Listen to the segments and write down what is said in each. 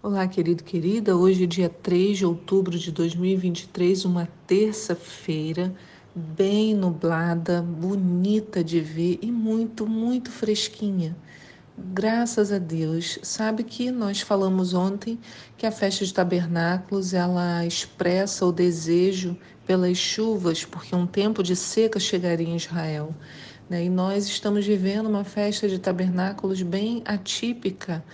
Olá, querido, querida. Hoje é dia 3 de outubro de 2023, uma terça-feira, bem nublada, bonita de ver e muito, muito fresquinha. Graças a Deus. Sabe que nós falamos ontem que a festa de tabernáculos, ela expressa o desejo pelas chuvas, porque um tempo de seca chegaria em Israel. Né? E nós estamos vivendo uma festa de tabernáculos bem atípica,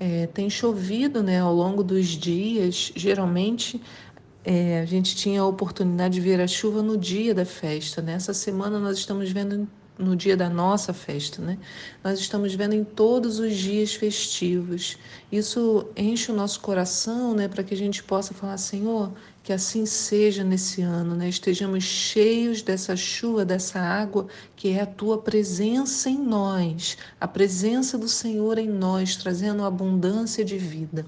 é, tem chovido né, ao longo dos dias. Geralmente é, a gente tinha a oportunidade de ver a chuva no dia da festa. Nessa né? semana nós estamos vendo no dia da nossa festa, né? Nós estamos vendo em todos os dias festivos. Isso enche o nosso coração, né, para que a gente possa falar, Senhor, que assim seja nesse ano, né? Estejamos cheios dessa chuva, dessa água, que é a tua presença em nós, a presença do Senhor em nós, trazendo abundância de vida.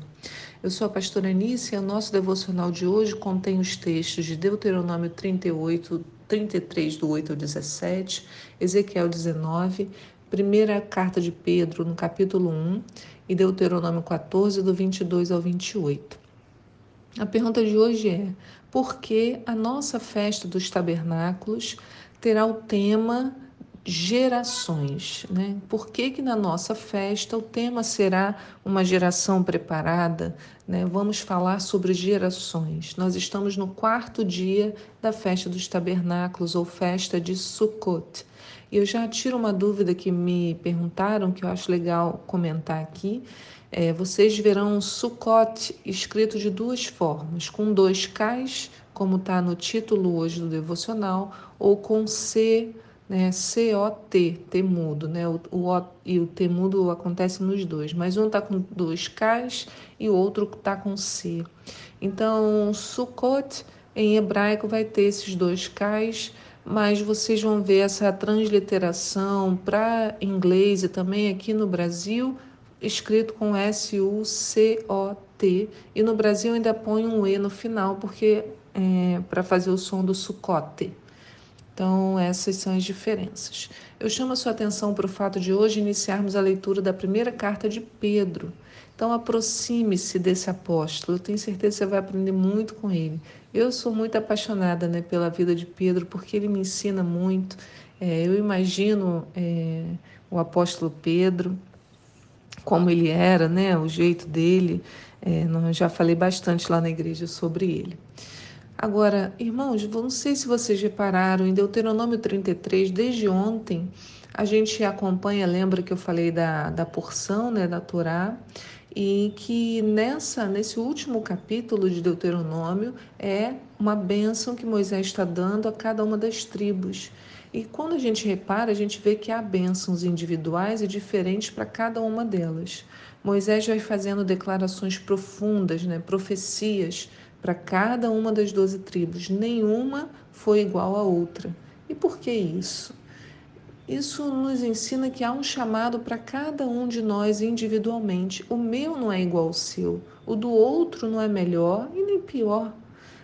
Eu sou a pastora Anícia e o nosso devocional de hoje contém os textos de Deuteronômio 38, 33, do 8 ao 17, Ezequiel 19, primeira carta de Pedro, no capítulo 1, e Deuteronômio 14, do 22 ao 28. A pergunta de hoje é: por que a nossa festa dos tabernáculos terá o tema gerações, né? Por que que na nossa festa o tema será uma geração preparada, né? Vamos falar sobre gerações. Nós estamos no quarto dia da festa dos tabernáculos ou festa de Sukkot. E eu já tiro uma dúvida que me perguntaram que eu acho legal comentar aqui. É, vocês verão Sukkot escrito de duas formas, com dois Ks, como está no título hoje do devocional, ou com C né? C-O-T, T mudo, né? O, o, e o T mudo acontece nos dois, mas um está com dois Ks e o outro está com C. Então, Sukkot em hebraico vai ter esses dois Ks, mas vocês vão ver essa transliteração para inglês e também aqui no Brasil, escrito com S-U-C-O-T, e no Brasil ainda põe um E no final, porque é, para fazer o som do Sukkot. Então, essas são as diferenças. Eu chamo a sua atenção para o fato de hoje iniciarmos a leitura da primeira carta de Pedro. Então, aproxime-se desse apóstolo. Eu tenho certeza que você vai aprender muito com ele. Eu sou muito apaixonada né, pela vida de Pedro, porque ele me ensina muito. É, eu imagino é, o apóstolo Pedro, como ele era, né, o jeito dele. É, já falei bastante lá na igreja sobre ele. Agora, irmãos, não sei se vocês repararam, em Deuteronômio 33, desde ontem, a gente acompanha, lembra que eu falei da, da porção né, da Torá, e que nessa nesse último capítulo de Deuteronômio é uma bênção que Moisés está dando a cada uma das tribos. E quando a gente repara, a gente vê que há bênçãos individuais e diferentes para cada uma delas. Moisés vai fazendo declarações profundas, né, profecias para cada uma das doze tribos. Nenhuma foi igual à outra. E por que isso? Isso nos ensina que há um chamado para cada um de nós individualmente. O meu não é igual ao seu, o do outro não é melhor e nem pior.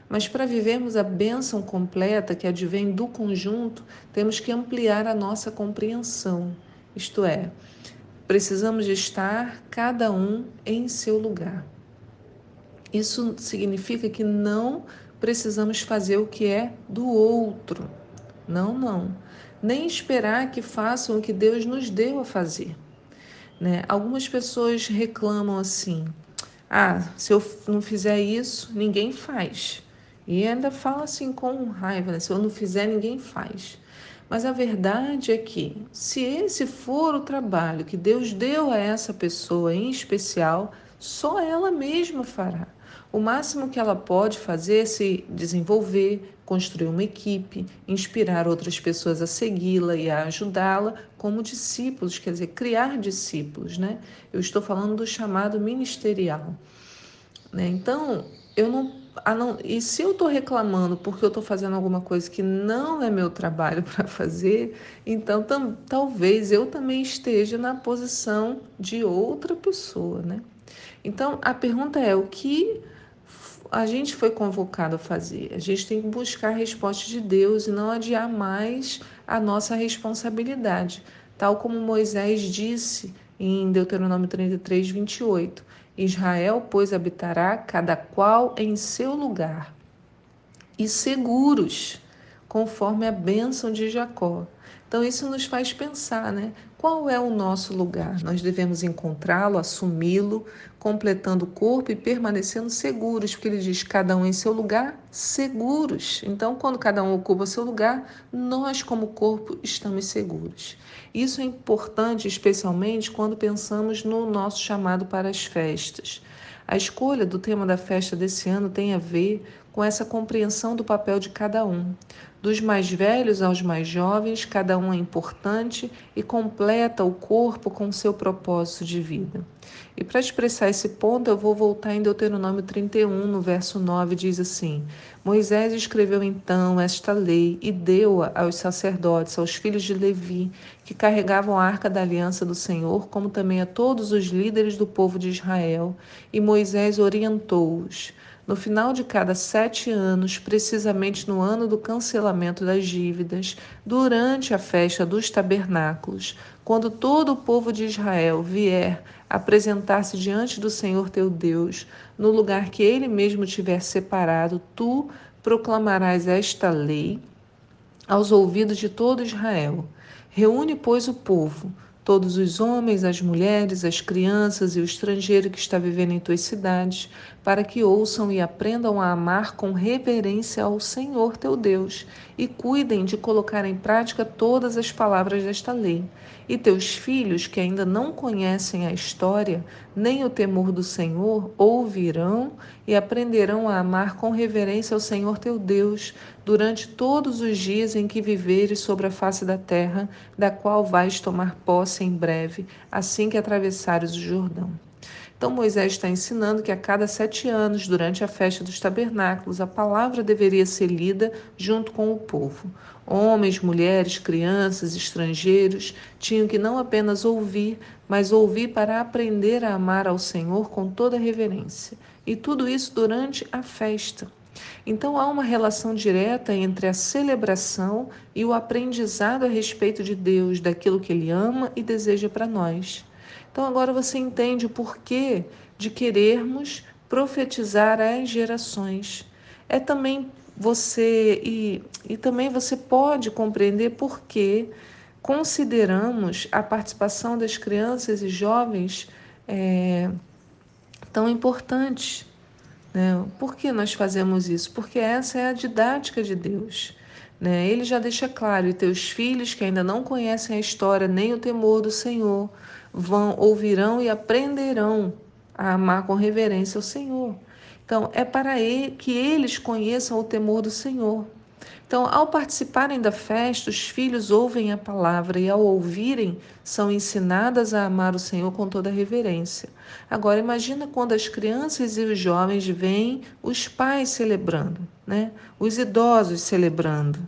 Mas para vivermos a bênção completa que advém do conjunto, temos que ampliar a nossa compreensão. Isto é, precisamos estar cada um em seu lugar. Isso significa que não precisamos fazer o que é do outro. Não, não. Nem esperar que façam o que Deus nos deu a fazer. Né? Algumas pessoas reclamam assim: ah, se eu não fizer isso, ninguém faz. E ainda fala assim com raiva: né? se eu não fizer, ninguém faz. Mas a verdade é que, se esse for o trabalho que Deus deu a essa pessoa em especial, só ela mesma fará. O máximo que ela pode fazer é se desenvolver, construir uma equipe, inspirar outras pessoas a segui-la e a ajudá-la como discípulos, quer dizer, criar discípulos, né? Eu estou falando do chamado ministerial. Né? Então, eu não, não. E se eu estou reclamando porque eu estou fazendo alguma coisa que não é meu trabalho para fazer, então tam, talvez eu também esteja na posição de outra pessoa, né? Então, a pergunta é: o que a gente foi convocado a fazer. A gente tem que buscar a resposta de Deus e não adiar mais a nossa responsabilidade, tal como Moisés disse em Deuteronômio 33, 28. Israel, pois, habitará cada qual em seu lugar, e seguros, conforme a bênção de Jacó. Então, isso nos faz pensar, né? Qual é o nosso lugar? Nós devemos encontrá-lo, assumi-lo, completando o corpo e permanecendo seguros, porque ele diz cada um em seu lugar, seguros. Então, quando cada um ocupa seu lugar, nós, como corpo, estamos seguros. Isso é importante, especialmente quando pensamos no nosso chamado para as festas. A escolha do tema da festa desse ano tem a ver com essa compreensão do papel de cada um. Dos mais velhos aos mais jovens, cada um é importante e completa o corpo com seu propósito de vida. E para expressar esse ponto, eu vou voltar em Deuteronômio 31, no verso 9, diz assim: Moisés escreveu então esta lei e deu-a aos sacerdotes, aos filhos de Levi, que carregavam a arca da aliança do Senhor, como também a todos os líderes do povo de Israel. E Moisés orientou-os. No final de cada sete anos, precisamente no ano do cancelamento das dívidas, durante a festa dos tabernáculos, quando todo o povo de Israel vier apresentar-se diante do Senhor teu Deus, no lugar que ele mesmo tiver separado, tu proclamarás esta lei aos ouvidos de todo Israel. Reúne, pois, o povo todos os homens, as mulheres, as crianças e o estrangeiro que está vivendo em tuas cidades, para que ouçam e aprendam a amar com reverência ao Senhor teu Deus e cuidem de colocar em prática todas as palavras desta lei. E teus filhos, que ainda não conhecem a história, nem o temor do Senhor, ouvirão e aprenderão a amar com reverência ao Senhor teu Deus durante todos os dias em que viveres sobre a face da terra, da qual vais tomar posse em breve, assim que atravessares o Jordão. Então Moisés está ensinando que a cada sete anos, durante a festa dos tabernáculos, a palavra deveria ser lida junto com o povo. Homens, mulheres, crianças, estrangeiros tinham que não apenas ouvir, mas ouvir para aprender a amar ao Senhor com toda reverência. E tudo isso durante a festa. Então há uma relação direta entre a celebração e o aprendizado a respeito de Deus, daquilo que Ele ama e deseja para nós. Então agora você entende o porquê de querermos profetizar as gerações. É também você e, e também você pode compreender por que consideramos a participação das crianças e jovens é, tão importante. Né? Por que nós fazemos isso? Porque essa é a didática de Deus. Né? Ele já deixa claro: e teus filhos que ainda não conhecem a história nem o temor do Senhor vão ouvirão e aprenderão a amar com reverência o Senhor. Então, é para ele, que eles conheçam o temor do Senhor. Então, ao participarem da festa, os filhos ouvem a palavra e, ao ouvirem, são ensinadas a amar o Senhor com toda reverência. Agora, imagina quando as crianças e os jovens veem os pais celebrando, né? os idosos celebrando.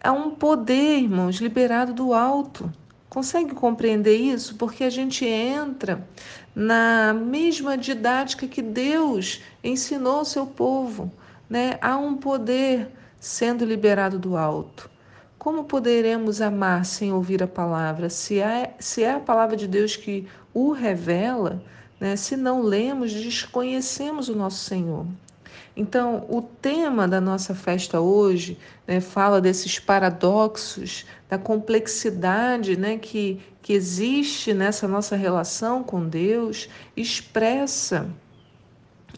Há um poder, irmãos, liberado do alto. Consegue compreender isso? Porque a gente entra na mesma didática que Deus ensinou ao seu povo. Né? Há um poder sendo liberado do alto. Como poderemos amar sem ouvir a palavra? Se é, se é a palavra de Deus que o revela, né? se não lemos, desconhecemos o nosso Senhor. Então, o tema da nossa festa hoje né, fala desses paradoxos, da complexidade né, que, que existe nessa nossa relação com Deus, expressa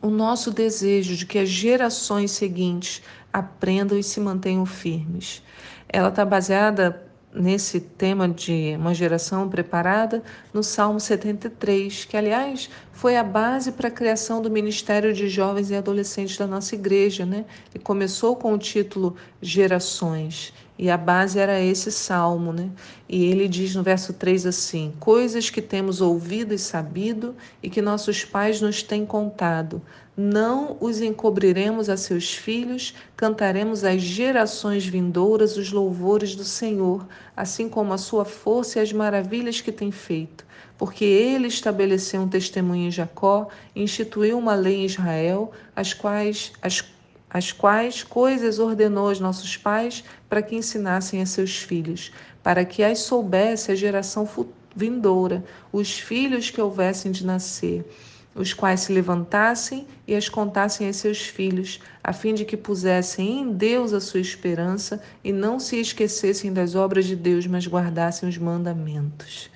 o nosso desejo de que as gerações seguintes aprendam e se mantenham firmes. Ela está baseada nesse tema de uma geração preparada no Salmo 73, que, aliás, foi a base para a criação do Ministério de Jovens e Adolescentes da nossa igreja. Né? E começou com o título Gerações. E a base era esse salmo, né? E ele diz no verso 3 assim: Coisas que temos ouvido e sabido e que nossos pais nos têm contado, não os encobriremos a seus filhos, cantaremos às gerações vindouras os louvores do Senhor, assim como a sua força e as maravilhas que tem feito. Porque ele estabeleceu um testemunho em Jacó, instituiu uma lei em Israel, as quais as as quais coisas ordenou aos nossos pais para que ensinassem a seus filhos, para que as soubesse a geração vindoura, os filhos que houvessem de nascer, os quais se levantassem e as contassem a seus filhos, a fim de que pusessem em Deus a sua esperança e não se esquecessem das obras de Deus, mas guardassem os mandamentos.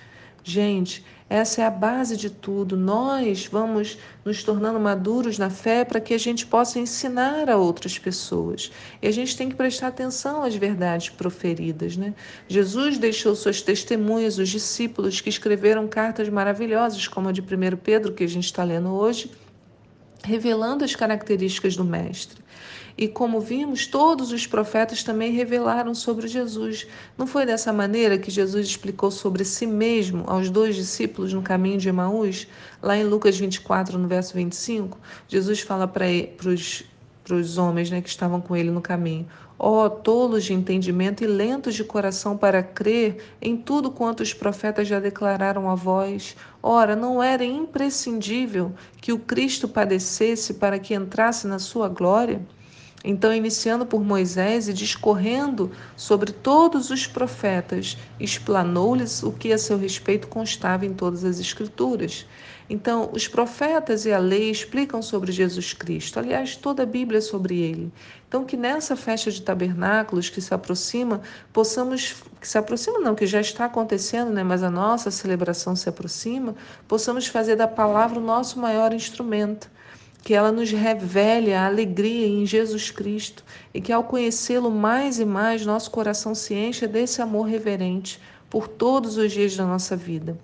Gente, essa é a base de tudo. Nós vamos nos tornando maduros na fé para que a gente possa ensinar a outras pessoas. E a gente tem que prestar atenção às verdades proferidas, né? Jesus deixou suas testemunhas, os discípulos que escreveram cartas maravilhosas, como a de 1 Pedro, que a gente está lendo hoje, revelando as características do Mestre. E como vimos, todos os profetas também revelaram sobre Jesus. Não foi dessa maneira que Jesus explicou sobre si mesmo aos dois discípulos no caminho de Emaús? Lá em Lucas 24, no verso 25, Jesus fala para os homens né, que estavam com ele no caminho: Ó oh, tolos de entendimento e lentos de coração para crer em tudo quanto os profetas já declararam a vós. Ora, não era imprescindível que o Cristo padecesse para que entrasse na sua glória? Então, iniciando por Moisés e discorrendo sobre todos os profetas, explanou-lhes o que a seu respeito constava em todas as Escrituras. Então, os profetas e a lei explicam sobre Jesus Cristo. Aliás, toda a Bíblia é sobre ele. Então, que nessa festa de tabernáculos que se aproxima, possamos, que se aproxima não, que já está acontecendo, né, mas a nossa celebração se aproxima, possamos fazer da palavra o nosso maior instrumento que ela nos revele a alegria em Jesus Cristo e que ao conhecê-lo mais e mais, nosso coração se encha desse amor reverente por todos os dias da nossa vida.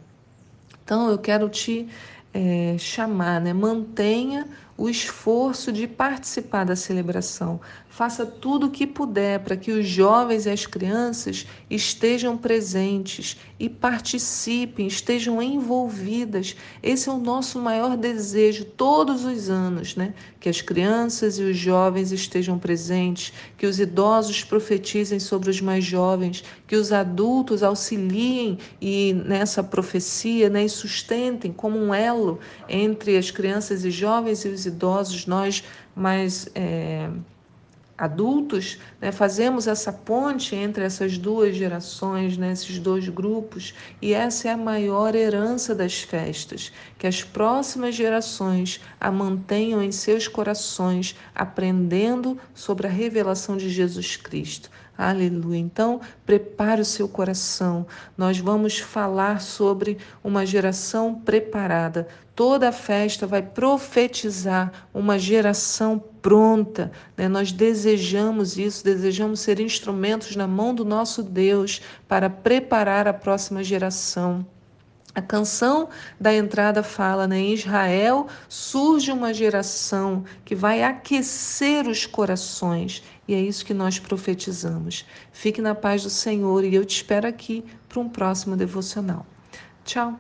Então, eu quero te é, chamar, né? mantenha o esforço de participar da celebração. Faça tudo o que puder para que os jovens e as crianças estejam presentes e participem, estejam envolvidas. Esse é o nosso maior desejo todos os anos, né? Que as crianças e os jovens estejam presentes, que os idosos profetizem sobre os mais jovens, que os adultos auxiliem e nessa profecia, né, e sustentem como um elo entre as crianças e jovens e os idosos, nós mais é, adultos, né, fazemos essa ponte entre essas duas gerações, né, esses dois grupos, e essa é a maior herança das festas, que as próximas gerações a mantenham em seus corações, aprendendo sobre a revelação de Jesus Cristo. Aleluia. Então, prepare o seu coração. Nós vamos falar sobre uma geração preparada. Toda a festa vai profetizar uma geração pronta. Né? Nós desejamos isso, desejamos ser instrumentos na mão do nosso Deus para preparar a próxima geração. A canção da entrada fala, né? Em Israel surge uma geração que vai aquecer os corações. E é isso que nós profetizamos. Fique na paz do Senhor e eu te espero aqui para um próximo devocional. Tchau!